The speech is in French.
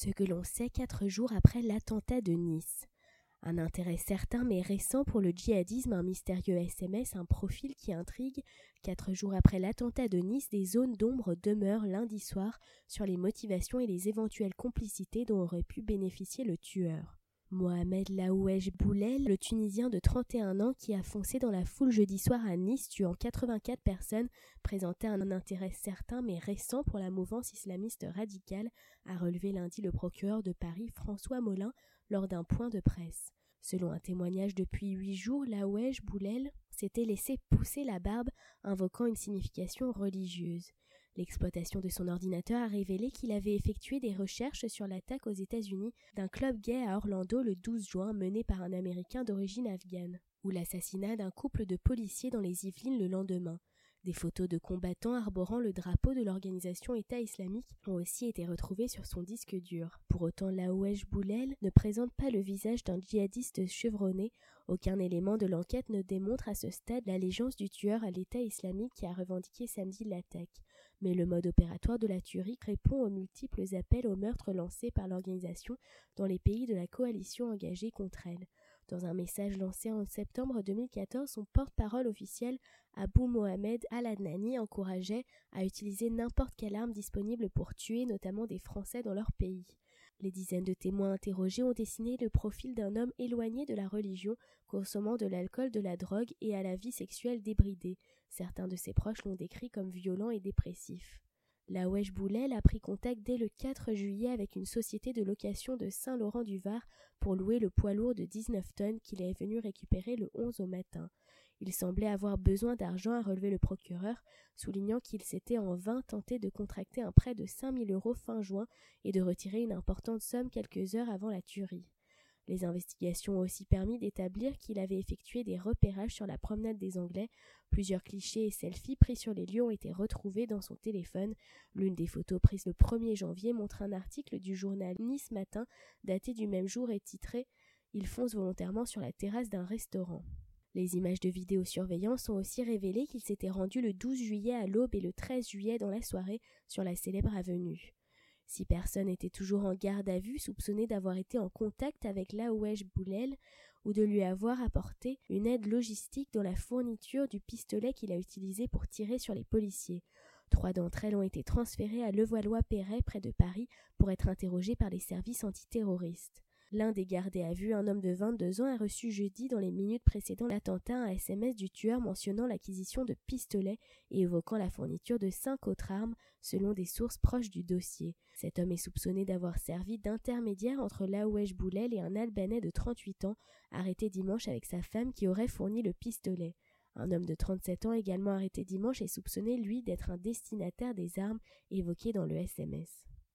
Ce que l'on sait quatre jours après l'attentat de Nice. Un intérêt certain mais récent pour le djihadisme, un mystérieux SMS, un profil qui intrigue. Quatre jours après l'attentat de Nice, des zones d'ombre demeurent lundi soir sur les motivations et les éventuelles complicités dont aurait pu bénéficier le tueur. Mohamed Laouej Boulel, le Tunisien de 31 ans qui a foncé dans la foule jeudi soir à Nice tuant 84 personnes, présentait un intérêt certain mais récent pour la mouvance islamiste radicale, a relevé lundi le procureur de Paris François Molin lors d'un point de presse. Selon un témoignage depuis huit jours, Laouej Boulel s'était laissé pousser la barbe, invoquant une signification religieuse. L'exploitation de son ordinateur a révélé qu'il avait effectué des recherches sur l'attaque aux États-Unis d'un club gay à Orlando le 12 juin mené par un Américain d'origine afghane, ou l'assassinat d'un couple de policiers dans les Yvelines le lendemain. Des photos de combattants arborant le drapeau de l'organisation État islamique ont aussi été retrouvées sur son disque dur. Pour autant, Laouej Boulel ne présente pas le visage d'un djihadiste chevronné. Aucun élément de l'enquête ne démontre à ce stade l'allégeance du tueur à l'État islamique qui a revendiqué samedi l'attaque. Mais le mode opératoire de la tuerie répond aux multiples appels au meurtre lancés par l'organisation dans les pays de la coalition engagée contre elle. Dans un message lancé en septembre 2014, son porte-parole officiel, Abou Mohamed Al-Adnani, encourageait à utiliser n'importe quelle arme disponible pour tuer notamment des Français dans leur pays. Les dizaines de témoins interrogés ont dessiné le profil d'un homme éloigné de la religion, consommant de l'alcool, de la drogue et à la vie sexuelle débridée. Certains de ses proches l'ont décrit comme violent et dépressif. La Wesh Boulel a pris contact dès le 4 juillet avec une société de location de Saint-Laurent-du-Var pour louer le poids lourd de 19 tonnes qu'il est venu récupérer le 11 au matin. Il semblait avoir besoin d'argent à relever le procureur, soulignant qu'il s'était en vain tenté de contracter un prêt de 5000 euros fin juin et de retirer une importante somme quelques heures avant la tuerie. Les investigations ont aussi permis d'établir qu'il avait effectué des repérages sur la promenade des Anglais. Plusieurs clichés et selfies pris sur les lieux ont été retrouvés dans son téléphone. L'une des photos prises le 1er janvier montre un article du journal Nice Matin daté du même jour et titré Il fonce volontairement sur la terrasse d'un restaurant. Les images de vidéosurveillance ont aussi révélé qu'il s'était rendu le 12 juillet à l'aube et le 13 juillet dans la soirée sur la célèbre avenue. Six personnes étaient toujours en garde à vue, soupçonnées d'avoir été en contact avec Laouej Boulel ou de lui avoir apporté une aide logistique dans la fourniture du pistolet qu'il a utilisé pour tirer sur les policiers. Trois d'entre elles ont été transférées à Levallois-Perret près de Paris pour être interrogées par les services antiterroristes. L'un des gardés à vue, un homme de 22 ans, a reçu jeudi, dans les minutes précédant l'attentat, un SMS du tueur mentionnant l'acquisition de pistolets et évoquant la fourniture de cinq autres armes, selon des sources proches du dossier. Cet homme est soupçonné d'avoir servi d'intermédiaire entre Laouej Boulel et un Albanais de 38 ans, arrêté dimanche avec sa femme qui aurait fourni le pistolet. Un homme de 37 ans également arrêté dimanche est soupçonné, lui, d'être un destinataire des armes évoquées dans le SMS.